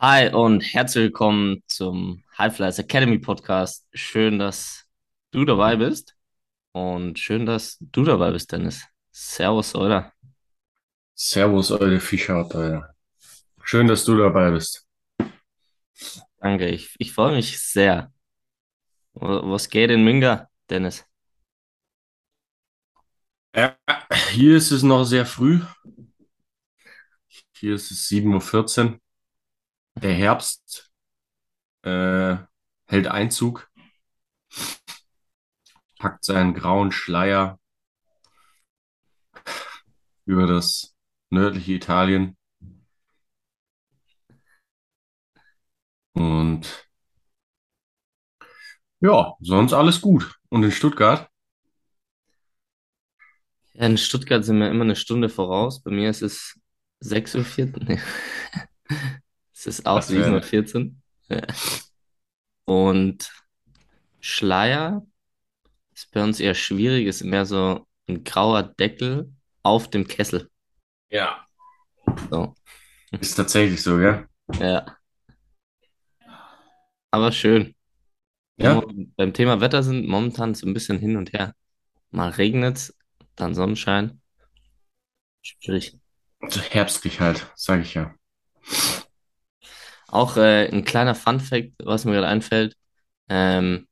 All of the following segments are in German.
Hi und herzlich willkommen zum Half-Life Academy Podcast. Schön, dass du dabei bist und schön, dass du dabei bist, Dennis. Servus, oder? Servus, eure Fischer, Alter. Schön, dass du dabei bist. Danke, ich, ich freue mich sehr. Wa- Was geht in Minga, Dennis? Ja, hier ist es noch sehr früh. Hier ist es 7.14 Uhr. Der Herbst äh, hält Einzug, packt seinen grauen Schleier über das nördliche Italien. Und ja, sonst alles gut. Und in Stuttgart? Ja, in Stuttgart sind wir immer eine Stunde voraus. Bei mir ist es 6.14 Uhr. Es ist auch Das 7.14 Uhr. wäre vierzehn. Ja. Und Schleier ist bei uns eher schwierig, ist mehr so ein grauer Deckel auf dem Kessel. ja, So, ist tatsächlich so, ja. ja, aber schön. Ja, beim Thema Wetter sind, momentan so ein bisschen hin und her. Mal regnet's, dann Sonnenschein. Schwierig. so herbstlich halt, sage ich ja. Auch äh, ein kleiner Fun-Fact, was mir gerade einfällt. Ähm,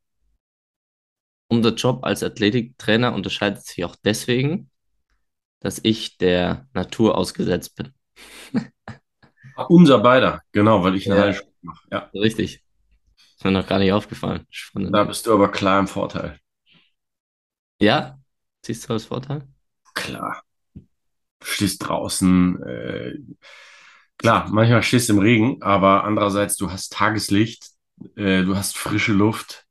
unser Job als Athletiktrainer unterscheidet sich auch deswegen, dass ich der Natur ausgesetzt bin. Unser beider, genau, weil ich eine Ja. Heilschule mache. Ja, Richtig. Ist mir noch gar nicht aufgefallen. da Spannend. bist du aber klar im Vorteil. Ja? Siehst du als Vorteil? Klar. stehst draußen. Äh, klar, manchmal stehst du im Regen, aber andererseits, du hast Tageslicht, äh, du hast frische Luft.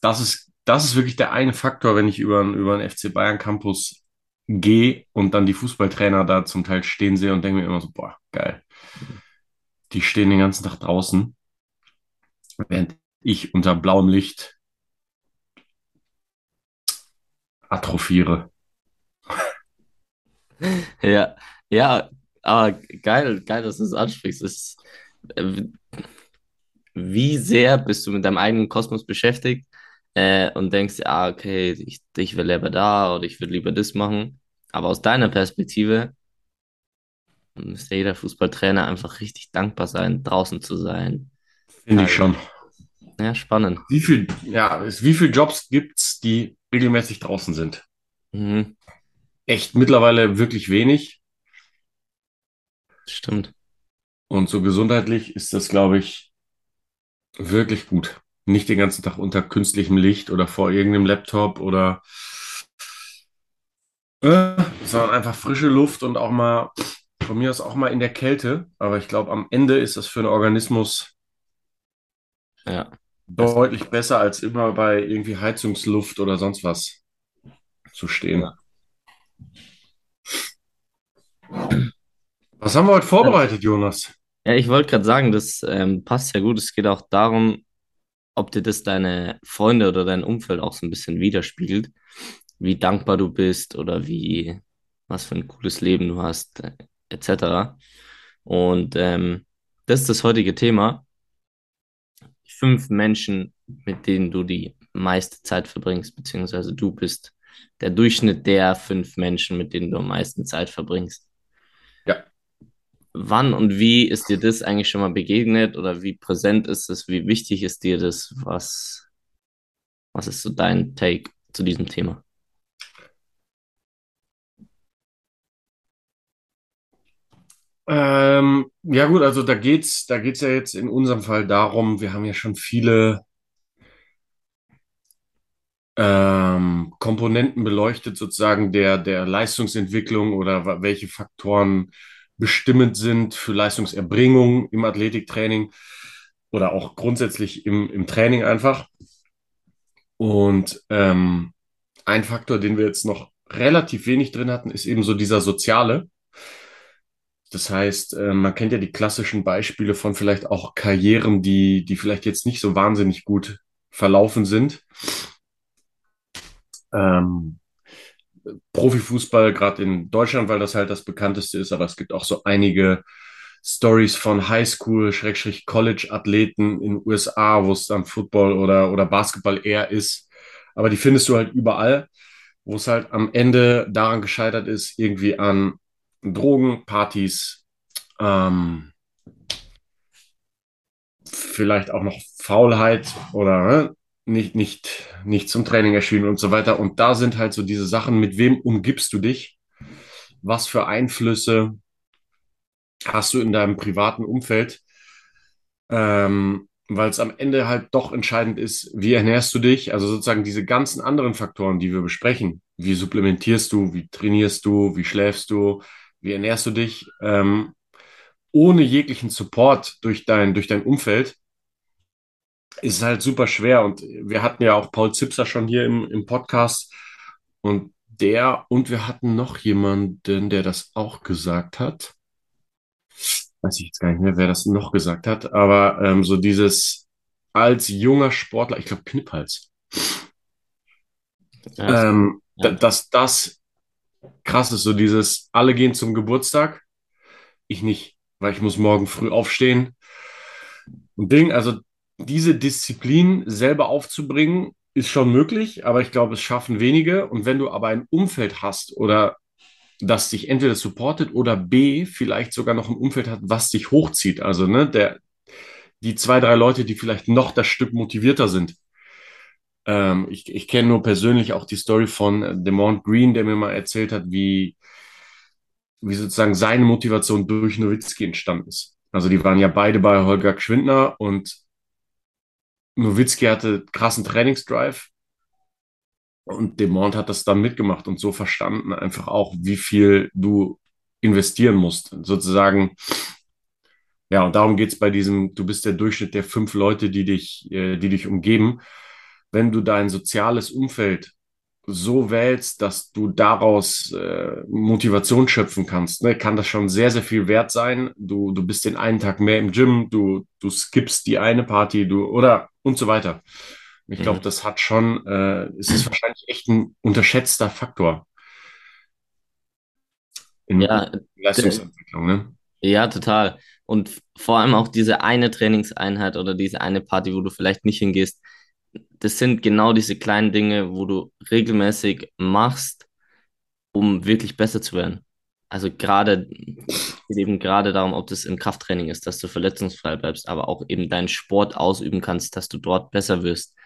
Das ist, das ist wirklich der eine Faktor, wenn ich über, über einen FC Bayern Campus gehe und dann die Fußballtrainer da zum Teil stehen sehe und denke mir immer so, boah, geil. Die stehen den ganzen Tag draußen, während ich unter blauem Licht atrophiere. Ja, ja, aber geil, geil, dass du es ansprichst. Es ist, äh, wie sehr bist du mit deinem eigenen Kosmos beschäftigt äh, und denkst, ah, okay, ich, ich will lieber da oder ich will lieber das machen. Aber aus deiner Perspektive müsste jeder Fußballtrainer einfach richtig dankbar sein, draußen zu sein. Finde ich schon. Ja, spannend. Wie viel, ja, es- wie viele Jobs gibt's, die regelmäßig draußen sind? Mhm, echt mittlerweile wirklich wenig. Stimmt. Und so gesundheitlich ist das, glaube ich, wirklich gut. Nicht den ganzen Tag unter künstlichem Licht oder vor irgendeinem Laptop oder äh, sondern einfach frische Luft und auch mal, von mir aus auch mal in der Kälte. Aber ich glaube, am Ende ist das für einen Organismus Ja, deutlich besser, als immer bei irgendwie Heizungsluft oder sonst was zu stehen. Ja. Was haben wir heute vorbereitet, Jonas? ja ich wollte gerade sagen, das ähm, passt ja gut. Es geht auch darum, ob dir das deine Freunde oder dein Umfeld auch so ein bisschen widerspiegelt, wie dankbar du bist oder wie, was für ein cooles Leben du hast, äh, etc. Und ähm, das ist das heutige Thema. Fünf Menschen, mit denen du die meiste Zeit verbringst, beziehungsweise du bist der Durchschnitt der fünf Menschen, mit denen du am meisten Zeit verbringst. Wann und wie ist dir das eigentlich schon mal begegnet oder wie präsent ist es, wie wichtig ist dir das? Was, was ist so dein Take zu diesem Thema? Ähm, ja gut, also da geht's, da geht's ja jetzt in unserem Fall darum, wir haben ja schon viele ähm, Komponenten beleuchtet, sozusagen der, der Leistungsentwicklung oder welche Faktoren bestimmend sind für Leistungserbringung im Athletiktraining oder auch grundsätzlich im, im Training einfach. Und ähm, ein Faktor, den wir jetzt noch relativ wenig drin hatten, ist eben so dieser soziale. Das heißt, äh, man kennt ja die klassischen Beispiele von vielleicht auch Karrieren, die, die vielleicht jetzt nicht so wahnsinnig gut verlaufen sind. Ähm, Profifußball, gerade in Deutschland, weil das halt das bekannteste ist, aber es gibt auch so einige Stories von Highschool, College-Athleten in den USA, wo es dann Football oder, oder Basketball eher ist. Aber die findest du halt überall, wo es halt am Ende daran gescheitert ist, irgendwie an Drogen, Partys, ähm, vielleicht auch noch Faulheit oder ne, nicht, nicht, nicht zum Training erschienen und so weiter. Und da sind halt so diese Sachen, mit wem umgibst du dich? Was für Einflüsse hast du in deinem privaten Umfeld? Ähm, weil es am Ende halt doch entscheidend ist, wie ernährst du dich? Also sozusagen diese ganzen anderen Faktoren, die wir besprechen. Wie supplementierst du? Wie trainierst du? Wie schläfst du? Wie ernährst du dich? Ähm, ohne jeglichen Support durch dein, durch dein Umfeld ist halt super schwer. Und wir hatten ja auch Paul Zipser schon hier im, im Podcast und der und wir hatten noch jemanden, der das auch gesagt hat. Weiß ich jetzt gar nicht mehr, wer das noch gesagt hat, aber ähm, so dieses als junger Sportler, ich glaube Kniphals, ja, ähm, ja. dass das krass ist, so dieses, alle gehen zum Geburtstag, ich nicht, weil ich muss morgen früh aufstehen. Und Ding, also diese Disziplin selber aufzubringen, ist schon möglich, aber ich glaube, es schaffen wenige. Und wenn du aber ein Umfeld hast oder das dich entweder supportet oder B, vielleicht sogar noch ein Umfeld hat, was dich hochzieht. Also, ne, der, die zwei, drei Leute, die vielleicht noch das Stück motivierter sind. Ähm, ich ich kenne nur persönlich auch die Story von Demont Green, der mir mal erzählt hat, wie, wie sozusagen seine Motivation durch Nowitzki entstanden ist. Also die waren ja beide bei Holger Gschwindner und Nowitzki hatte krassen Trainingsdrive und Demont hat das dann mitgemacht und so verstanden einfach auch, wie viel du investieren musst. Sozusagen, ja, und darum geht es bei diesem, du bist der Durchschnitt der fünf Leute, die dich, äh, die dich umgeben. Wenn du dein soziales Umfeld so wählst, dass du daraus äh, Motivation schöpfen kannst, ne, kann das schon sehr, sehr viel wert sein. Du, du bist den einen Tag mehr im Gym, du, du skippst die eine Party, du oder und so weiter. Ich glaube, mhm. das hat schon, äh, es ist wahrscheinlich echt ein unterschätzter Faktor in ja, Leistungsentwicklung, ne? Ja, total. Und vor allem auch diese eine Trainingseinheit oder diese eine Party, wo du vielleicht nicht hingehst, das sind genau diese kleinen Dinge, wo du regelmäßig machst, um wirklich besser zu werden. Also gerade, eben gerade darum, ob das im Krafttraining ist, dass du verletzungsfrei bleibst, aber auch eben deinen Sport ausüben kannst, dass du dort besser wirst.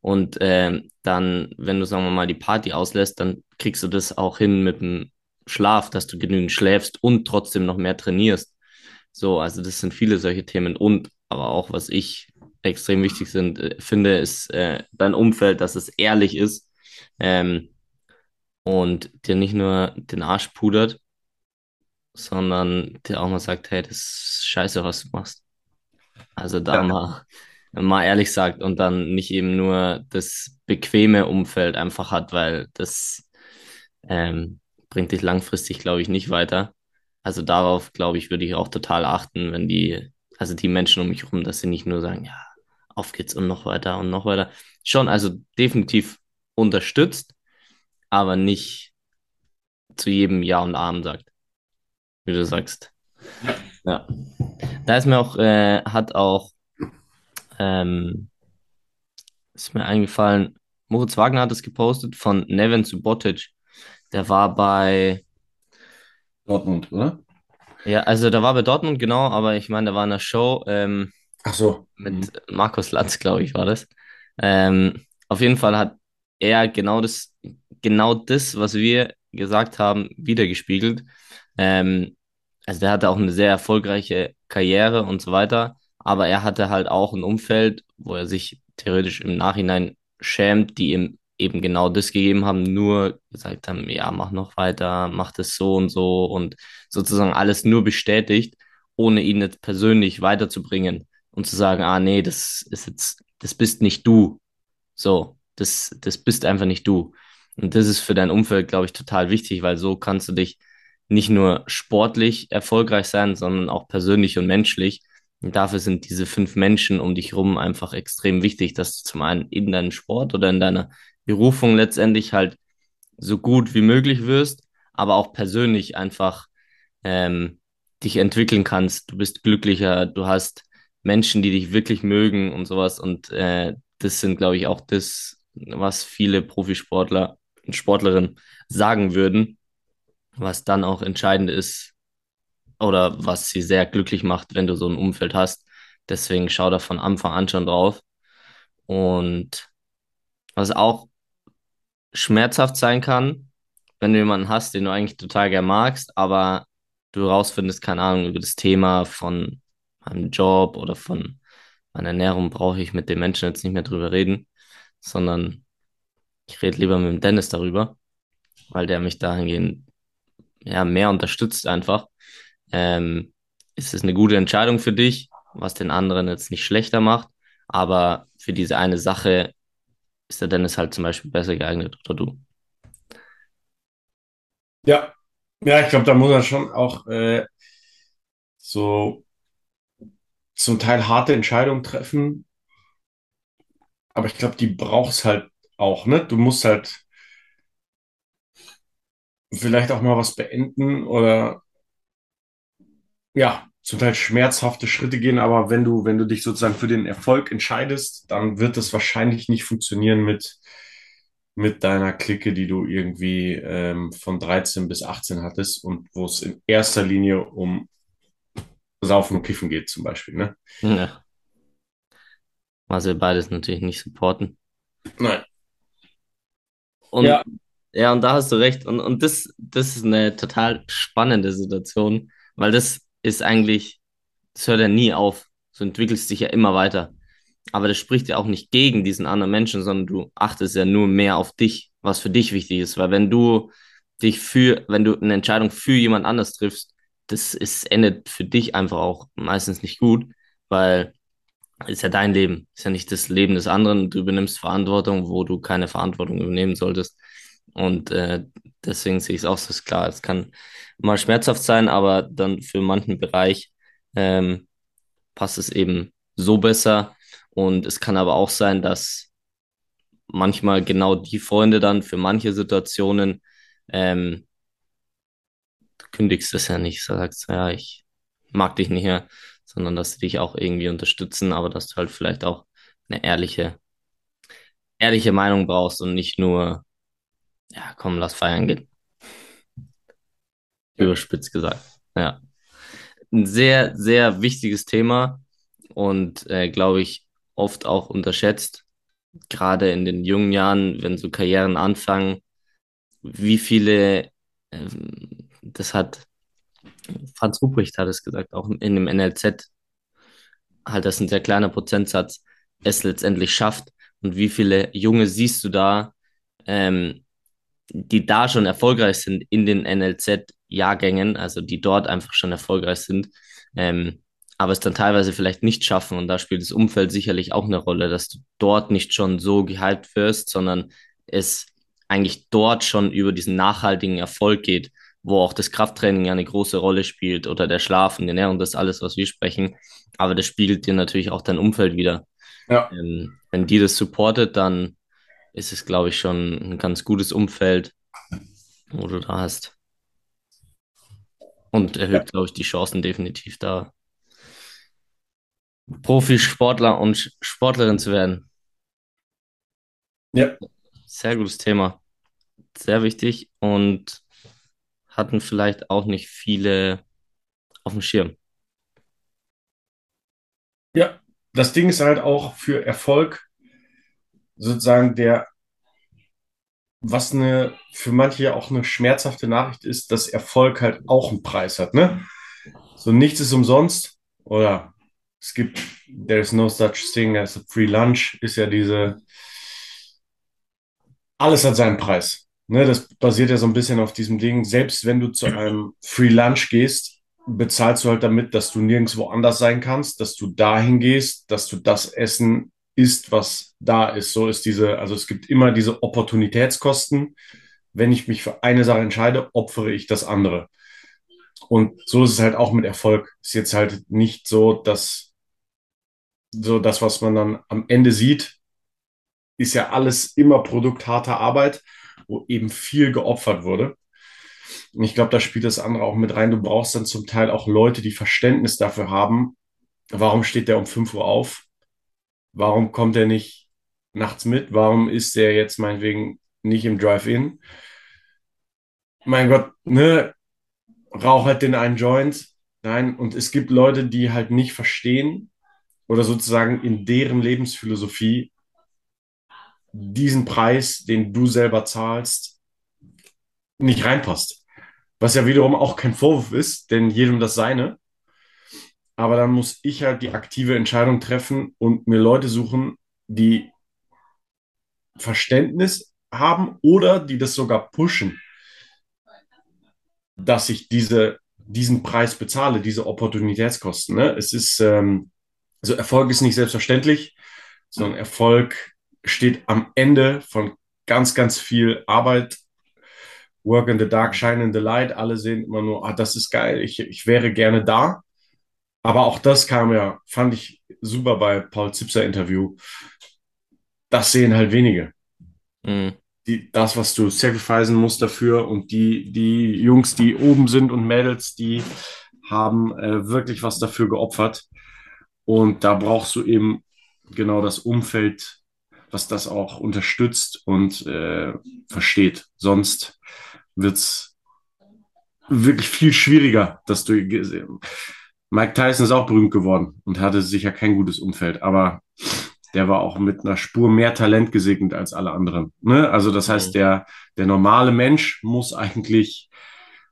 Und äh, dann, wenn du, sagen wir mal, die Party auslässt, dann kriegst du das auch hin mit dem Schlaf, dass du genügend schläfst und trotzdem noch mehr trainierst. So, also das sind viele solche Themen. Und aber auch, was ich extrem wichtig sind, äh, finde, ist äh, dein Umfeld, dass es ehrlich ist ähm, und dir nicht nur den Arsch pudert, sondern dir auch mal sagt, hey, das ist scheiße, was du machst. Also da ja. mal, mal ehrlich sagt und dann nicht eben nur das bequeme Umfeld einfach hat, weil das ähm, bringt dich langfristig, glaube ich, nicht weiter. Also darauf, glaube ich, würde ich auch total achten, wenn die, also die Menschen um mich herum, dass sie nicht nur sagen, ja, auf geht's und noch weiter und noch weiter. Schon, also definitiv unterstützt, aber nicht zu jedem Ja und Arm sagt, wie du sagst. Ja. Da ist mir auch, äh, hat auch, ähm, ist mir eingefallen, Moritz Wagner hat es gepostet von Nevin Subotic. Der war bei Dortmund, oder? Ja, also der war bei Dortmund, genau, aber ich meine, der war in der Show. Ähm, Ach so. Mit mhm. Markus Latz, glaube ich, war das. Ähm, auf jeden Fall hat er genau das, genau das, was wir gesagt haben, wiedergespiegelt. Ähm, also der hatte auch eine sehr erfolgreiche Karriere und so weiter, aber er hatte halt auch ein Umfeld, wo er sich theoretisch im Nachhinein schämt, die ihm eben genau das gegeben haben, nur gesagt haben, ja, mach noch weiter, mach das so und so und sozusagen alles nur bestätigt, ohne ihn jetzt persönlich weiterzubringen und zu sagen, ah nee, das ist jetzt, das bist nicht du. So, das, das bist einfach nicht du. Und das ist für dein Umfeld, glaube ich, total wichtig, weil so kannst du dich nicht nur sportlich erfolgreich sein, sondern auch persönlich und menschlich. Und dafür sind diese fünf Menschen um dich rum einfach extrem wichtig, dass du zum einen in deinem Sport oder in deiner Berufung letztendlich halt so gut wie möglich wirst, aber auch persönlich einfach ähm, dich entwickeln kannst. Du bist glücklicher, du hast Menschen, die dich wirklich mögen und sowas. Und äh, das sind, glaube ich, auch das, was viele Profisportler und Sportlerinnen sagen würden, was dann auch entscheidend ist oder was sie sehr glücklich macht, wenn du so ein Umfeld hast. Deswegen schau da von Anfang an schon drauf. Und was auch schmerzhaft sein kann, wenn du jemanden hast, den du eigentlich total gern magst, aber du rausfindest, keine Ahnung, über das Thema von meinem Job oder von meiner Ernährung, brauche ich mit dem Menschen jetzt nicht mehr drüber reden, sondern ich rede lieber mit dem Dennis darüber, weil der mich dahingehend ja, mehr unterstützt einfach. Ähm, ist es eine gute Entscheidung für dich, was den anderen jetzt nicht schlechter macht, aber für diese eine Sache ist der Dennis halt zum Beispiel besser geeignet oder du. Ja, ja, ich glaube, da muss er schon auch äh, so zum Teil harte Entscheidungen treffen. Aber ich glaube, die brauchst halt auch, ne? Du musst halt vielleicht auch mal was beenden oder ja, zum Teil schmerzhafte Schritte gehen, aber wenn du, wenn du dich sozusagen für den Erfolg entscheidest, dann wird das wahrscheinlich nicht funktionieren mit, mit deiner Clique, die du irgendwie ähm, von 13 bis 18 hattest und wo es in erster Linie um Saufen und Kiffen geht, zum Beispiel, ne? Ja. Was wir beides natürlich nicht supporten. Nein. Und Ja, ja, und da hast du recht. Und, und das, das ist eine total spannende Situation, weil das ist eigentlich, das hört ja nie auf. Du entwickelst dich ja immer weiter. Aber das spricht ja auch nicht gegen diesen anderen Menschen, sondern du achtest ja nur mehr auf dich, was für dich wichtig ist. Weil wenn du dich für, wenn du eine Entscheidung für jemand anders triffst, das ist, endet für dich einfach auch meistens nicht gut, weil es ist ja dein Leben, ist ja nicht das Leben des anderen. Du übernimmst Verantwortung, wo du keine Verantwortung übernehmen solltest. Und äh, deswegen sehe ich es auch so klar. Es kann mal schmerzhaft sein, aber dann für manchen Bereich ähm, passt es eben so besser. Und es kann aber auch sein, dass manchmal genau die Freunde dann für manche Situationen, ähm, du kündigst es ja nicht, sagst, ja, ich mag dich nicht mehr, sondern dass sie dich auch irgendwie unterstützen, aber dass du halt vielleicht auch eine ehrliche, ehrliche Meinung brauchst und nicht nur, ja, komm, lass feiern gehen, überspitzt gesagt. Ja, ein sehr, sehr wichtiges Thema und äh, glaube ich oft auch unterschätzt, gerade in den jungen Jahren, wenn so Karrieren anfangen, wie viele, ähm, das hat Franz Ruprecht hat es gesagt, auch in dem NLZ, halt, das ein sehr kleiner Prozentsatz, es letztendlich schafft. Und wie viele Junge siehst du da, ähm, die da schon erfolgreich sind in den NLZ-Jahrgängen, also die dort einfach schon erfolgreich sind, ähm, aber es dann teilweise vielleicht nicht schaffen. Und da spielt das Umfeld sicherlich auch eine Rolle, dass du dort nicht schon so gehypt wirst, sondern es eigentlich dort schon über diesen nachhaltigen Erfolg geht, wo auch das Krafttraining ja eine große Rolle spielt oder der Schlaf und die Ernährung, das ist alles, was wir sprechen. Aber das spiegelt dir natürlich auch dein Umfeld wieder. ja, Ähm, wenn die das supportet, dann ist es, glaube ich, schon ein ganz gutes Umfeld, wo du da hast. Und ja, erhöht, glaube ich, die Chancen definitiv da, Profisportler und Sportlerin zu werden. ja, Sehr gutes Thema. Sehr wichtig und hatten vielleicht auch nicht viele auf dem Schirm. ja. Das Ding ist halt auch für Erfolg sozusagen der, was eine, für manche auch eine schmerzhafte Nachricht ist, dass Erfolg halt auch einen Preis hat, ne? So nichts ist umsonst oder es gibt, there's no such thing as a free lunch, ist ja diese, alles hat seinen Preis. Ne, das basiert ja so ein bisschen auf diesem Ding. Selbst wenn du zu einem Free Lunch gehst, bezahlst du halt damit, dass du nirgendwo anders sein kannst, dass du dahin gehst, dass du das Essen isst, was da ist. So ist diese, also es gibt immer diese Opportunitätskosten. Wenn ich mich für eine Sache entscheide, opfere ich das andere. Und so ist es halt auch mit Erfolg. Ist jetzt halt nicht so, dass so das, was man dann am Ende sieht, ist ja alles immer Produkt harter Arbeit, wo eben viel geopfert wurde. ich glaube, da spielt das andere auch mit rein. Du brauchst dann zum Teil auch Leute, die Verständnis dafür haben, warum steht der um 5 Uhr auf? Warum kommt er nicht nachts mit? Warum ist der jetzt meinetwegen nicht im Drive-In? Mein Gott, ne? Rauch halt den einen Joint. Nein, und es gibt Leute, die halt nicht verstehen oder sozusagen in deren Lebensphilosophie diesen Preis, den du selber zahlst, nicht reinpasst. Was ja wiederum auch kein Vorwurf ist, denn jedem das seine. Aber dann muss ich halt die aktive Entscheidung treffen und mir Leute suchen, die Verständnis haben oder die das sogar pushen, dass ich diese, diesen Preis bezahle, diese Opportunitätskosten. Ne? Es ist, ähm, also Erfolg ist nicht selbstverständlich, sondern Erfolg steht am Ende von ganz, ganz viel Arbeit. Work in the dark, shine in the light. Alle sehen immer nur, ah, das ist geil, ich, ich wäre gerne da. Aber auch das kam ja, fand ich super bei Paul Zipser Interview. Das sehen halt wenige. Mhm. Die, das, was du sacrificen musst dafür und die, die Jungs, die oben sind und Mädels, die haben äh, wirklich was dafür geopfert. Und da brauchst du eben genau das Umfeld, was das auch unterstützt und äh, versteht. Sonst wird es wirklich viel schwieriger, dass du Mike Tyson ist auch berühmt geworden und hatte sicher kein gutes Umfeld, aber der war auch mit einer Spur mehr Talent gesegnet als alle anderen. Ne? Also das heißt, mhm. der, der normale Mensch muss eigentlich,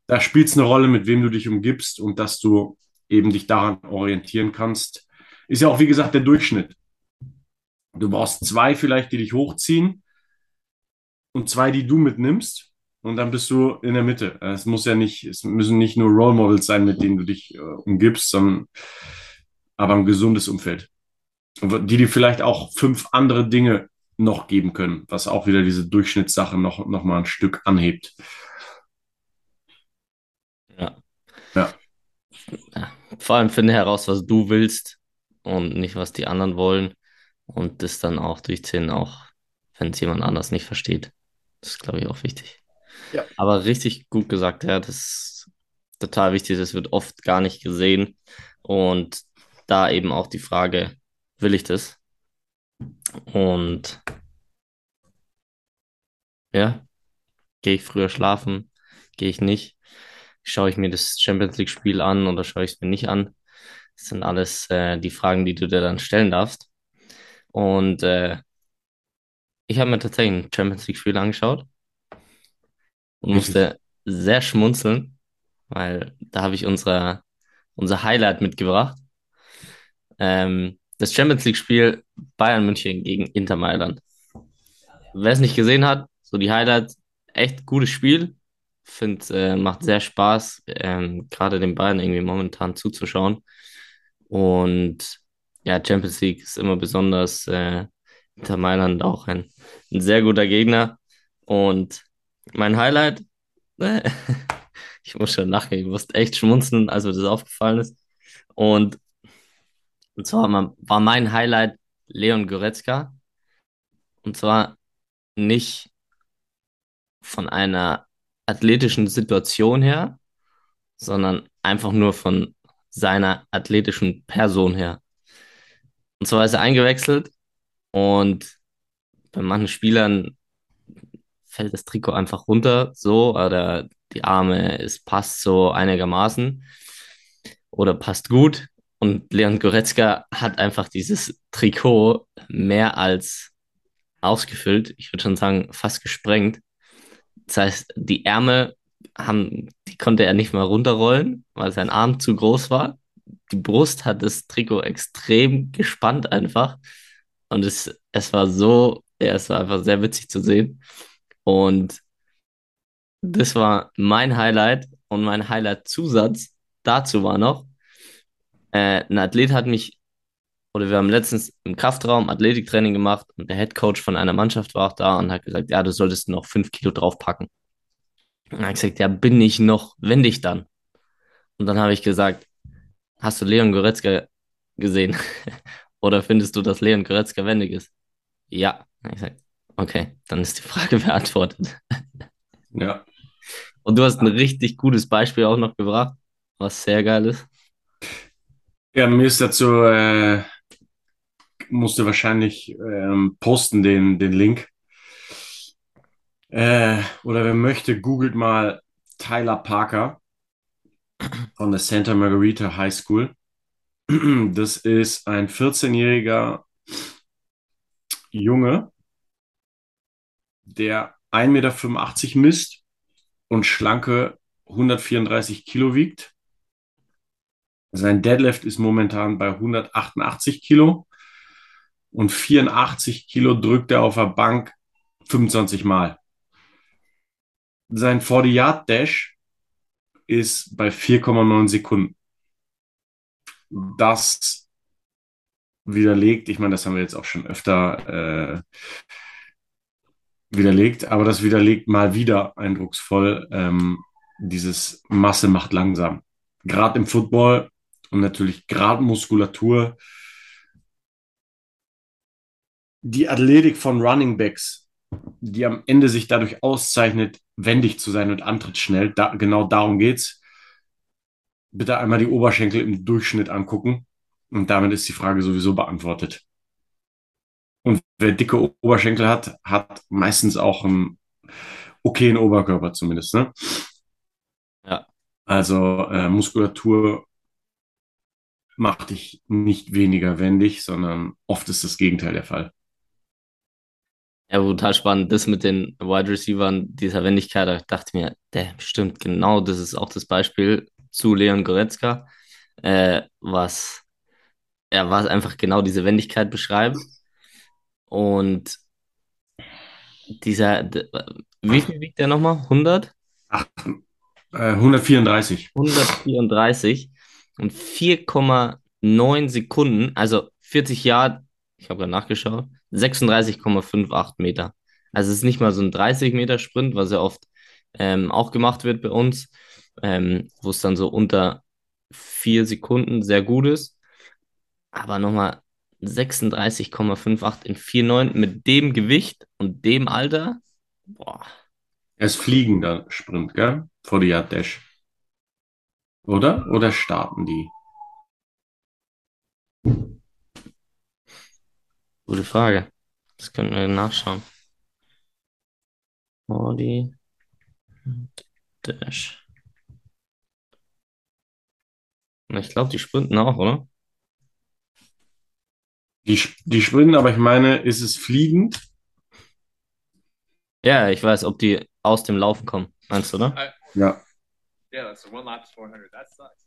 da spielt es eine Rolle, mit wem du dich umgibst und dass du eben dich daran orientieren kannst. Ist ja auch, wie gesagt, der Durchschnitt. Du brauchst zwei vielleicht, die dich hochziehen und zwei, die du mitnimmst und dann bist du in der Mitte. Es muss ja nicht, es müssen nicht nur Role Models sein, mit denen du dich äh, umgibst, sondern aber ein gesundes Umfeld. Die dir vielleicht auch fünf andere Dinge noch geben können, was auch wieder diese Durchschnittssache noch, noch mal ein Stück anhebt. Ja. Ja. ja. Vor allem finde heraus, was du willst und nicht, was die anderen wollen. Und das dann auch durchziehen, auch wenn es jemand anders nicht versteht. Das ist, glaube ich, auch wichtig. Ja. Aber richtig gut gesagt, ja, das ist total wichtig. Das wird oft gar nicht gesehen. Und da eben auch die Frage, will ich das? Und ja, gehe ich früher schlafen? Gehe ich nicht? Schaue ich mir das Champions League-Spiel an oder schaue ich es mir nicht an? Das sind alles äh, die Fragen, die du dir dann stellen darfst. Und äh, ich habe mir tatsächlich ein Champions League-Spiel angeschaut und musste sehr schmunzeln, weil da habe ich unsere, unser Highlight mitgebracht. Ähm, das Champions League-Spiel Bayern München gegen Inter Mailand. Wer es nicht gesehen hat, so die Highlights, echt gutes Spiel. Finde, äh, macht sehr Spaß, ähm, gerade den Bayern irgendwie momentan zuzuschauen. Und ja, Champions League ist immer besonders äh, Inter Mailand auch ein, ein sehr guter Gegner. Und mein Highlight, ich muss schon lachen, ich musste echt schmunzeln, als mir das aufgefallen ist. Und, und zwar war mein Highlight Leon Goretzka. Und zwar nicht von einer athletischen Situation her, sondern einfach nur von seiner athletischen Person her. Und zwar ist er eingewechselt und bei manchen Spielern fällt das Trikot einfach runter, so, oder die Arme, es passt so einigermaßen oder passt gut. Und Leon Goretzka hat einfach dieses Trikot mehr als ausgefüllt, ich würde schon sagen, fast gesprengt. Das heißt, die Ärmel haben, die konnte er nicht mal runterrollen, weil sein Arm zu groß war. Die Brust hat das Trikot extrem gespannt einfach. Und es, es war so, ja, es war einfach sehr witzig zu sehen. Und das war mein Highlight und mein Highlight-Zusatz dazu war noch, äh, ein Athlet hat mich, oder wir haben letztens im Kraftraum Athletiktraining gemacht und der Head Coach von einer Mannschaft war auch da und hat gesagt, ja, du solltest noch fünf Kilo draufpacken. Und er hat gesagt, ja, bin ich noch, wenn dich dann. Und dann habe ich gesagt, hast du Leon Goretzka gesehen? Oder findest du, dass Leon Goretzka wendig ist? Ja. Ich sag, okay, dann ist die Frage beantwortet. Ja. Und du hast ein richtig gutes Beispiel auch noch gebracht, was sehr geil ist. Ja, mir ist dazu, äh, musste wahrscheinlich ähm, posten den, den Link. Äh, oder wer möchte, googelt mal Tyler Parker von der Santa Margarita High School. Das ist ein 14-jähriger Junge, der 1,85 Meter misst und schlanke 134 Kilo wiegt. Sein Deadlift ist momentan bei 188 Kilo und 84 Kilo drückt er auf der Bank 25 Mal. Sein 40-Yard-Dash ist bei 4,9 Sekunden. Das widerlegt, ich meine, das haben wir jetzt auch schon öfter äh, widerlegt, aber das widerlegt mal wieder eindrucksvoll ähm, dieses Masse macht langsam. Gerade im Football und natürlich gerade Muskulatur. Die Athletik von Running Backs, die am Ende sich dadurch auszeichnet, wendig zu sein und antrittsschnell, da, genau darum geht's. Bitte einmal die Oberschenkel im Durchschnitt angucken und damit ist die Frage sowieso beantwortet. Und wer dicke Oberschenkel hat, hat meistens auch einen okayen Oberkörper zumindest. Ne? Ja. Also äh, Muskulatur macht dich nicht weniger wendig, sondern oft ist das Gegenteil der Fall. Ja, total spannend. Das mit den Wide Receivern, dieser Wendigkeit, da dachte ich mir, der stimmt genau, das ist auch das Beispiel zu Leon Goretzka, äh, was, ja, was einfach genau diese Wendigkeit beschreibt. Und dieser, wie viel wiegt der nochmal? 100? Ach, äh, 134. 134 und 4,9 Sekunden, also 40 Jahre, ich habe gerade nachgeschaut, 36,58 Meter. Also es ist nicht mal so ein 30 Meter Sprint, was ja oft ähm, auch gemacht wird bei uns, ähm, wo es dann so unter 4 Sekunden sehr gut ist. Aber nochmal 36,58 in 4,9 mit dem Gewicht und dem Alter. Boah, ist fliegender Sprint, gell? Vor die Dash. Oder? Oder starten die? Gute Frage. Das können wir nachschauen. Audi Dash. Na, Ich glaube, die sprinten auch, oder? Die, die sprinten, aber ich meine, ist es fliegend? Ja, ich weiß, ob die aus dem Laufen kommen. Meinst du, oder? I, Ja. yeah, that's one lap is 400. That sucks.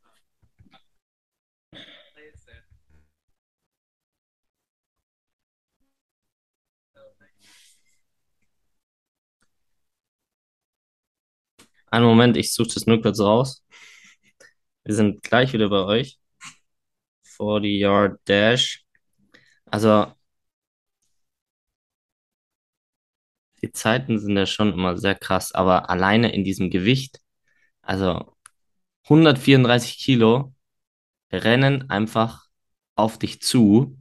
Einen Moment, ich suche das nur kurz raus. Wir sind gleich wieder bei euch. 40 Yard Dash. Also, die Zeiten sind ja schon immer sehr krass, aber alleine in diesem Gewicht, also 134 Kilo, rennen einfach auf dich zu.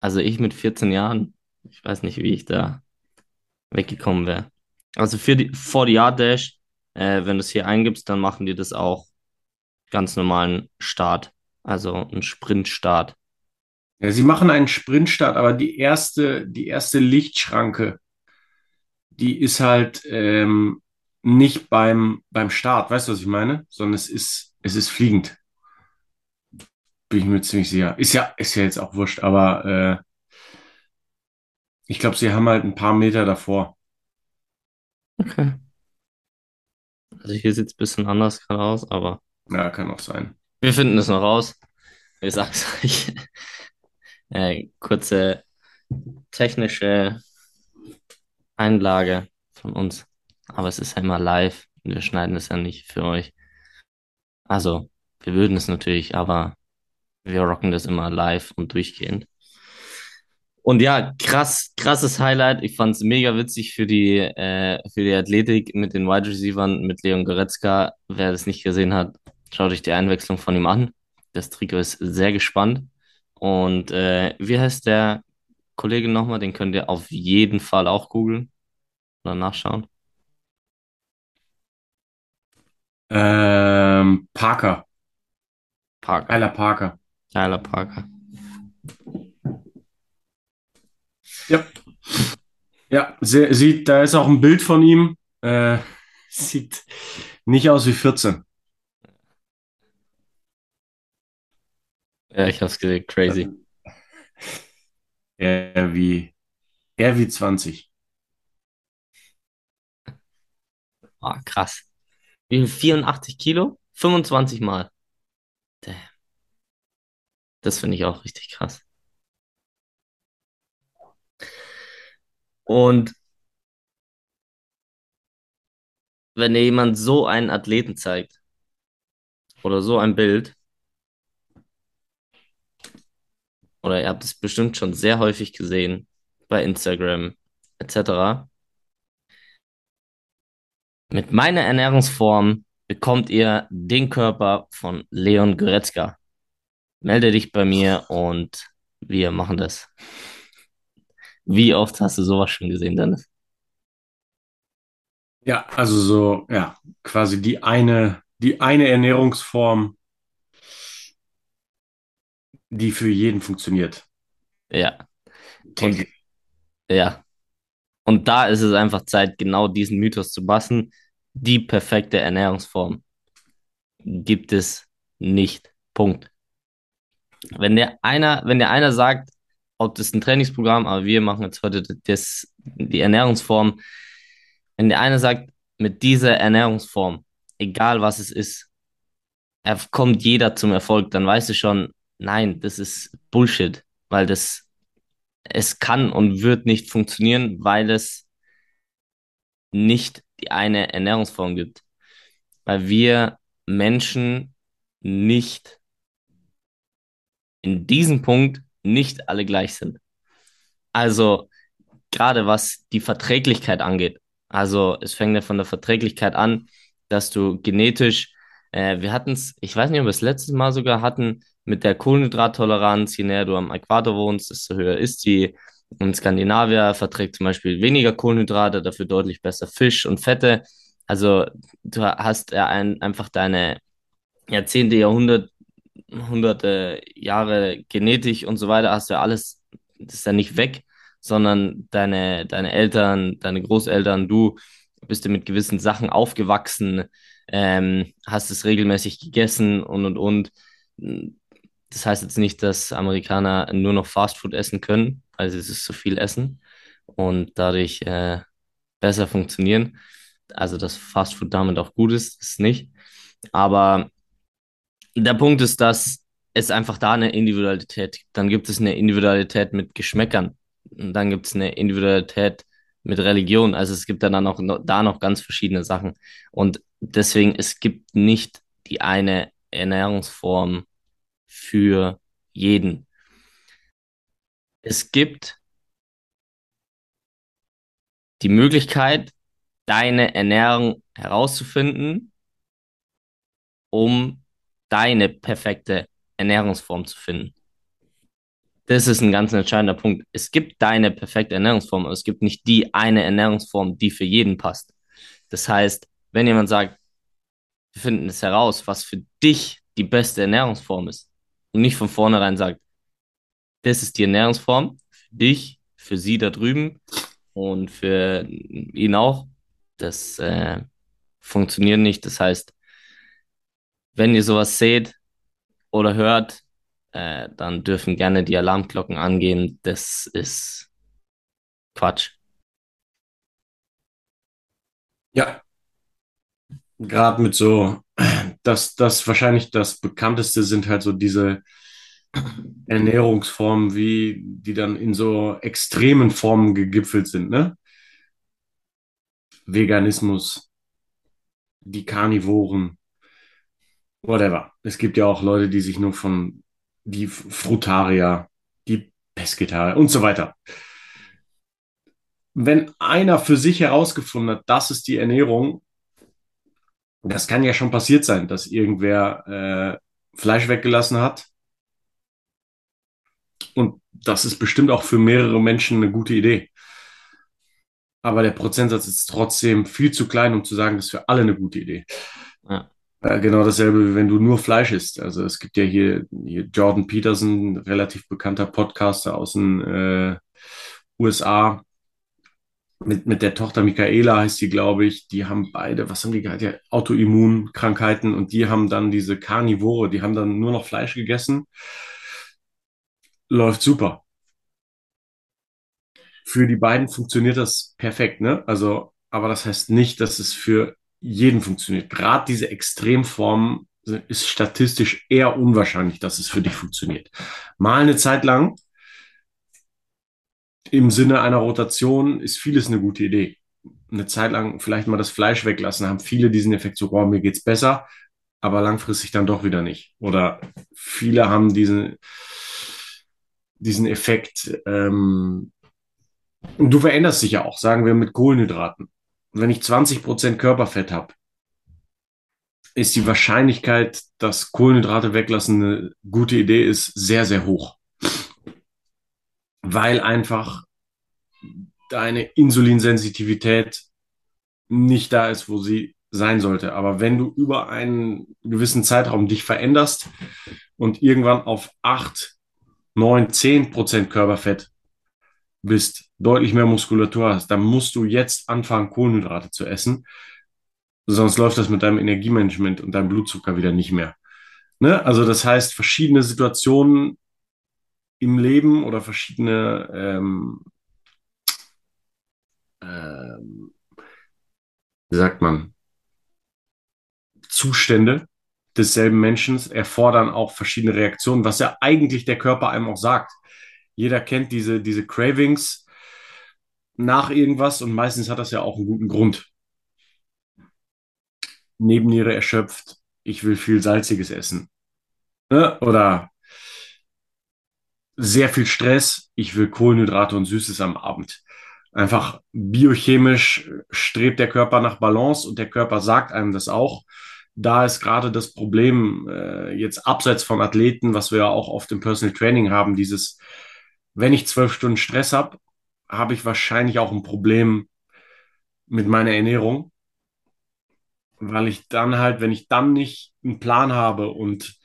Also ich mit 14 Jahren, ich weiß nicht, wie ich da weggekommen wäre. Also für die 40 Yard Dash, äh, wenn du es hier eingibst, dann machen die das auch ganz normalen Start, also einen Sprintstart. Ja, sie machen einen Sprintstart, aber die erste, die erste Lichtschranke, die ist halt ähm, nicht beim, beim Start, weißt du, was ich meine? Sondern es ist, es ist fliegend. Bin ich mir ziemlich sicher. Ist ja, ist ja jetzt auch wurscht, aber äh, ich glaube, sie haben halt ein paar Meter davor. Okay. Also hier sieht es ein bisschen anders gerade aus, aber Ja, kann auch sein. wir finden es noch raus. Ich sag's euch. Äh, kurze technische Einlage von uns. Aber es ist ja immer live. Wir schneiden es ja nicht für euch. Also, wir würden es natürlich, aber wir rocken das immer live und durchgehend. Und ja, krass, krasses Highlight. Ich fand es mega witzig für die, äh, für die Athletik mit den Wide Receivern, mit Leon Goretzka. Wer das nicht gesehen hat, schaut euch die Einwechslung von ihm an. Das Trikot ist sehr gespannt. Und äh, wie heißt der Kollege nochmal? Den könnt ihr auf jeden Fall auch googeln oder nachschauen. Ähm, Parker. Parker. Tyler Parker. Tyler Parker. Ja. Ja, sehr, sieht, da ist auch ein Bild von ihm. Äh, sieht nicht aus wie 14. Ja, ich hab's gesehen. Crazy. Eher wie, eher wie 20. Ah, krass. Wie viel? 84 Kilo? 25 Mal. Damn. Das finde ich auch richtig krass. Und wenn dir jemand so einen Athleten zeigt oder so ein Bild, oder ihr habt es bestimmt schon sehr häufig gesehen bei Instagram etc., mit meiner Ernährungsform bekommt ihr den Körper von Leon Goretzka. Melde dich bei mir und wir machen das. Wie oft hast du sowas schon gesehen, Dennis? Ja, also so, ja, quasi die eine, die eine Ernährungsform, die für jeden funktioniert. Ja. Und ja. Und da ist es einfach Zeit, genau diesen Mythos zu bassen. Die perfekte Ernährungsform gibt es nicht. Punkt. Wenn der einer, wenn der einer sagt, ob das ein Trainingsprogramm, aber wir machen jetzt heute das, die Ernährungsform, wenn der eine sagt, mit dieser Ernährungsform, egal was es ist, kommt jeder zum Erfolg, dann weißt du schon, nein, das ist Bullshit, weil das, es kann und wird nicht funktionieren, weil es nicht die eine Ernährungsform gibt. Weil wir Menschen nicht in diesem Punkt nicht alle gleich sind. Also gerade was die Verträglichkeit angeht. Also es fängt ja von der Verträglichkeit an, dass du genetisch, äh, wir hatten es, ich weiß nicht, ob wir es letztes Mal sogar hatten, mit der Kohlenhydrattoleranz, je näher du am Äquator wohnst, desto höher ist die. Und Skandinavier verträgt zum Beispiel weniger Kohlenhydrate, dafür deutlich besser Fisch und Fette. Also du hast ja ein, einfach deine Jahrzehnte, Jahrhunderte, hunderte Jahre Genetik und so weiter, hast du ja alles, das ist ja nicht weg, sondern deine, deine Eltern, deine Großeltern, du bist ja mit gewissen Sachen aufgewachsen, ähm, hast es regelmäßig gegessen und und und. Das heißt jetzt nicht, dass Amerikaner nur noch Fastfood essen können, weil sie es zu viel essen und dadurch äh, besser funktionieren. Also, dass Fastfood damit auch gut ist, ist nicht. Aber der Punkt ist, dass es einfach da eine Individualität gibt. Dann gibt es eine Individualität mit Geschmäckern. Und dann gibt es eine Individualität mit Religion. Also es gibt dann, auch da noch ganz verschiedene Sachen. Und deswegen, es gibt nicht die eine Ernährungsform für jeden. Es gibt die Möglichkeit, deine Ernährung herauszufinden, um deine perfekte Ernährungsform zu finden. Das ist ein ganz entscheidender Punkt. Es gibt deine perfekte Ernährungsform, aber es gibt nicht die eine Ernährungsform, die für jeden passt. Das heißt, wenn jemand sagt, wir finden es heraus, was für dich die beste Ernährungsform ist und nicht von vornherein sagt, das ist die Ernährungsform für dich, für sie da drüben und für ihn auch, das äh, funktioniert nicht. Das heißt, wenn ihr sowas seht oder hört, äh, dann dürfen gerne die Alarmglocken angehen. Das ist Quatsch. Ja, gerade mit so, das, das wahrscheinlich das bekannteste sind halt so diese Ernährungsformen, wie die dann in so extremen Formen gegipfelt sind, ne? Veganismus, die Karnivoren, whatever. Es gibt ja auch Leute, die sich nur von die Frutarier, die Pesketarier und so weiter. Wenn einer für sich herausgefunden hat, das ist die Ernährung, das kann ja schon passiert sein, dass irgendwer äh, Fleisch weggelassen hat. Und das ist bestimmt auch für mehrere Menschen eine gute Idee. Aber der Prozentsatz ist trotzdem viel zu klein, um zu sagen, das ist für alle eine gute Idee. Ja. Äh, genau dasselbe, wenn du nur Fleisch isst. Also es gibt ja hier, hier Jordan Peterson, relativ bekannter Podcaster aus den äh, USA, mit, mit der Tochter Michaela heißt die, glaube ich, die haben beide, was haben die gehabt? Ja, Autoimmunkrankheiten und die haben dann diese Karnivore, die haben dann nur noch Fleisch gegessen. Läuft super. Für die beiden funktioniert das perfekt, ne? Also, aber das heißt nicht, dass es für jeden funktioniert. Gerade diese Extremformen ist statistisch eher unwahrscheinlich, dass es für dich funktioniert. Mal eine Zeit lang im Sinne einer Rotation ist vieles eine gute Idee. Eine Zeit lang vielleicht mal das Fleisch weglassen, haben viele diesen Effekt so, oh, mir geht's besser, aber langfristig dann doch wieder nicht. Oder viele haben diesen, diesen Effekt, ähm, und du veränderst dich ja auch, sagen wir mit Kohlenhydraten. Wenn ich 20% Körperfett habe, ist die Wahrscheinlichkeit, dass Kohlenhydrate weglassen eine gute Idee ist, sehr, sehr hoch weil einfach deine Insulinsensitivität nicht da ist, wo sie sein sollte. Aber wenn du über einen gewissen Zeitraum dich veränderst und irgendwann auf 8, 9, 10 Prozent Körperfett bist, deutlich mehr Muskulatur hast, dann musst du jetzt anfangen, Kohlenhydrate zu essen. Sonst läuft das mit deinem Energiemanagement und deinem Blutzucker wieder nicht mehr. Ne? Also das heißt, verschiedene Situationen im Leben oder verschiedene ähm, ähm, wie sagt man, Zustände desselben Menschen erfordern auch verschiedene Reaktionen, was ja eigentlich der Körper einem auch sagt. Jeder kennt diese, diese Cravings nach irgendwas und meistens hat das ja auch einen guten Grund. Nebenniere erschöpft, ich will viel Salziges essen. Ne? Oder sehr viel Stress, ich will Kohlenhydrate und Süßes am Abend. Einfach biochemisch strebt der Körper nach Balance und der Körper sagt einem das auch. Da ist gerade das Problem äh, jetzt abseits von Athleten, was wir ja auch oft im Personal Training haben, dieses, wenn ich zwölf Stunden Stress habe, habe ich wahrscheinlich auch ein Problem mit meiner Ernährung, weil ich dann halt, wenn ich dann nicht einen Plan habe und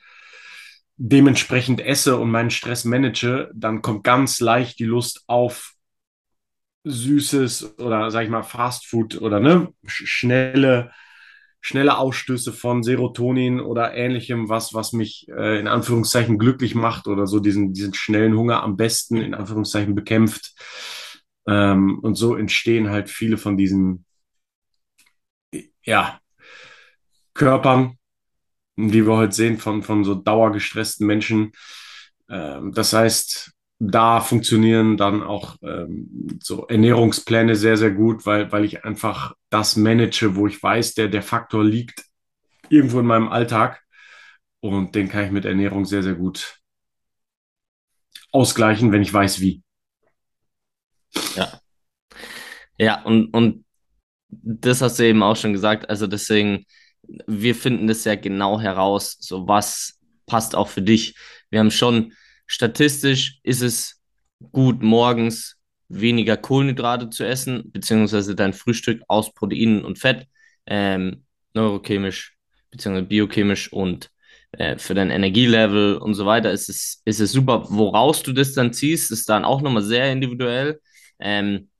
dementsprechend esse und meinen Stress manage, dann kommt ganz leicht die Lust auf Süßes oder sag ich mal Fast Food oder ne schnelle schnelle Ausstöße von Serotonin oder ähnlichem, was was mich äh, in Anführungszeichen glücklich macht oder so diesen diesen schnellen Hunger am besten in Anführungszeichen bekämpft ähm, und so entstehen halt viele von diesen ja Körpern, die wir heute sehen von, von so dauergestressten Menschen. Ähm, das heißt, da funktionieren dann auch ähm, so Ernährungspläne sehr, sehr gut, weil, weil ich einfach das manage, wo ich weiß, der, der Faktor liegt irgendwo in meinem Alltag und den kann ich mit Ernährung sehr, sehr gut ausgleichen, wenn ich weiß, wie. Ja. Ja, und, und das hast du eben auch schon gesagt. Also deswegen, wir finden das ja genau heraus, so was passt auch für dich. Wir haben schon, statistisch ist es gut, morgens weniger Kohlenhydrate zu essen, beziehungsweise dein Frühstück aus Proteinen und Fett, ähm, neurochemisch, beziehungsweise biochemisch und äh, für dein Energielevel und so weiter ist es, ist es super. Woraus du das dann ziehst, ist dann auch nochmal sehr individuell. Ähm,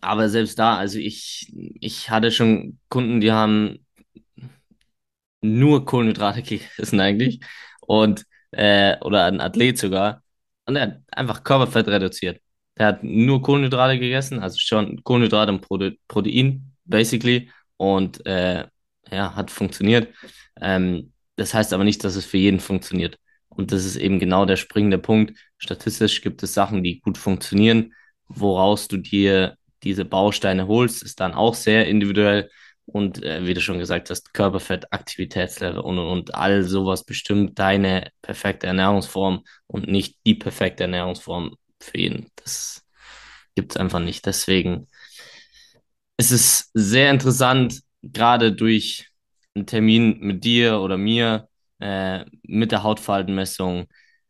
aber selbst da, also ich, ich hatte schon Kunden, die haben nur Kohlenhydrate gegessen eigentlich und äh, oder ein Athlet sogar und er hat einfach Körperfett reduziert. Der hat nur Kohlenhydrate gegessen, also schon Kohlenhydrate und Prote Protein basically und äh, ja, hat funktioniert. Ähm, das heißt aber nicht, dass es für jeden funktioniert. Und das ist eben genau der springende Punkt. Statistisch gibt es Sachen, die gut funktionieren. Woraus du dir diese Bausteine holst, ist dann auch sehr individuell. Und äh, wie du schon gesagt hast, Körperfett, Aktivitätslevel und, und, all sowas bestimmt deine perfekte Ernährungsform und nicht die perfekte Ernährungsform für jeden. Das gibt es einfach nicht. Deswegen ist es sehr interessant, gerade durch einen Termin mit dir oder mir, äh, mit der Hautfaltenmessung,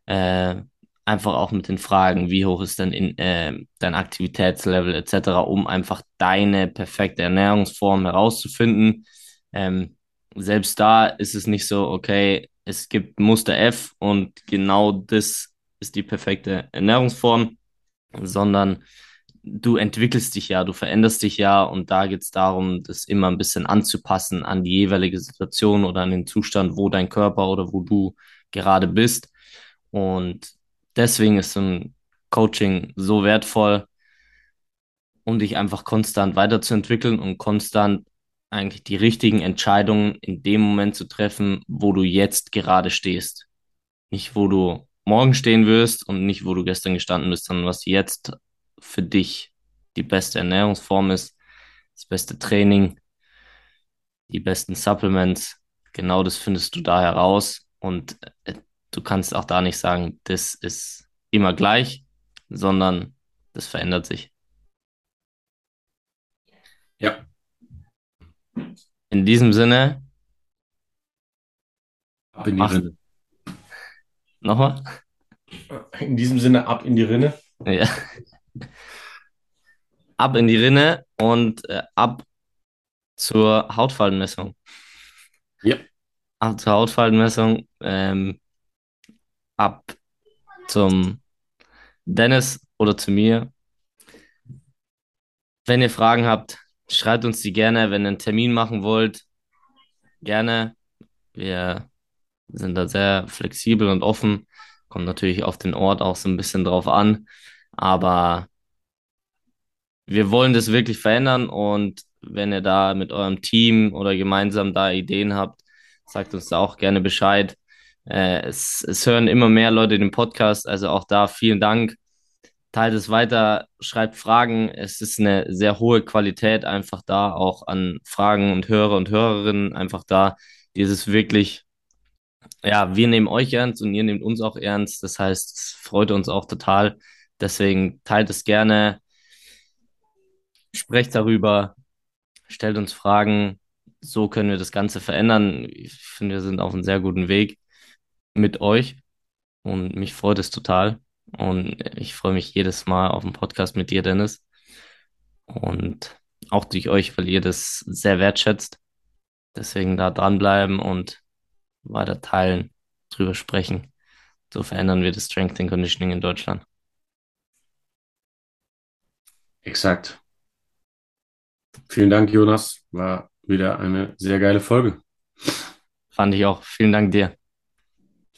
äh, einfach auch mit den Fragen, wie hoch ist denn in, äh, dein Aktivitätslevel etc., um einfach deine perfekte Ernährungsform herauszufinden. Ähm, selbst da ist es nicht so, okay, es gibt Muster F und genau das ist die perfekte Ernährungsform, sondern du entwickelst dich ja, du veränderst dich ja und da geht es darum, das immer ein bisschen anzupassen an die jeweilige Situation oder an den Zustand, wo dein Körper oder wo du gerade bist. Und deswegen ist ein Coaching so wertvoll, um dich einfach konstant weiterzuentwickeln und konstant eigentlich die richtigen Entscheidungen in dem Moment zu treffen, wo du jetzt gerade stehst. Nicht, wo du morgen stehen wirst und nicht, wo du gestern gestanden bist, sondern was jetzt für dich die beste Ernährungsform ist, das beste Training, die besten Supplements. Genau das findest du da heraus und du kannst auch da nicht sagen, das ist immer gleich, sondern das verändert sich. Ja. In diesem Sinne, Ab in die Mach- Rinne. nochmal? In diesem Sinne, ab in die Rinne. Ja. Ab in die Rinne und äh, ab zur Hautfaltenmessung. Ja. Ab zur Hautfaltenmessung, ähm, ab zum Dennis oder zu mir. Wenn ihr Fragen habt, schreibt uns die gerne. Wenn ihr einen Termin machen wollt, gerne. Wir sind da sehr flexibel und offen. Kommt natürlich auf den Ort auch so ein bisschen drauf an. Aber wir wollen das wirklich verändern und wenn ihr da mit eurem Team oder gemeinsam da Ideen habt, sagt uns da auch gerne Bescheid. Äh, es, es hören immer mehr Leute den Podcast, also auch da vielen Dank. Teilt es weiter, schreibt Fragen. Es ist eine sehr hohe Qualität einfach da, auch an Fragen und Hörer und Hörerinnen einfach da. Dieses wirklich, ja, wir nehmen euch ernst und ihr nehmt uns auch ernst. Das heißt, es freut uns auch total. Deswegen teilt es gerne sprecht darüber, stellt uns Fragen. So können wir das Ganze verändern. Ich finde, wir sind auf einem sehr guten Weg mit euch und mich freut es total. Und ich freue mich jedes Mal auf den Podcast mit dir, Dennis. Und auch durch euch, weil ihr das sehr wertschätzt. Deswegen da dranbleiben und weiter teilen, drüber sprechen. So verändern wir das Strength and Conditioning in Deutschland. Exakt. Vielen Dank, Jonas. War wieder eine sehr geile Folge. Fand ich auch. Vielen Dank dir.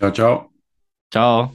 Ciao, ciao. Ciao.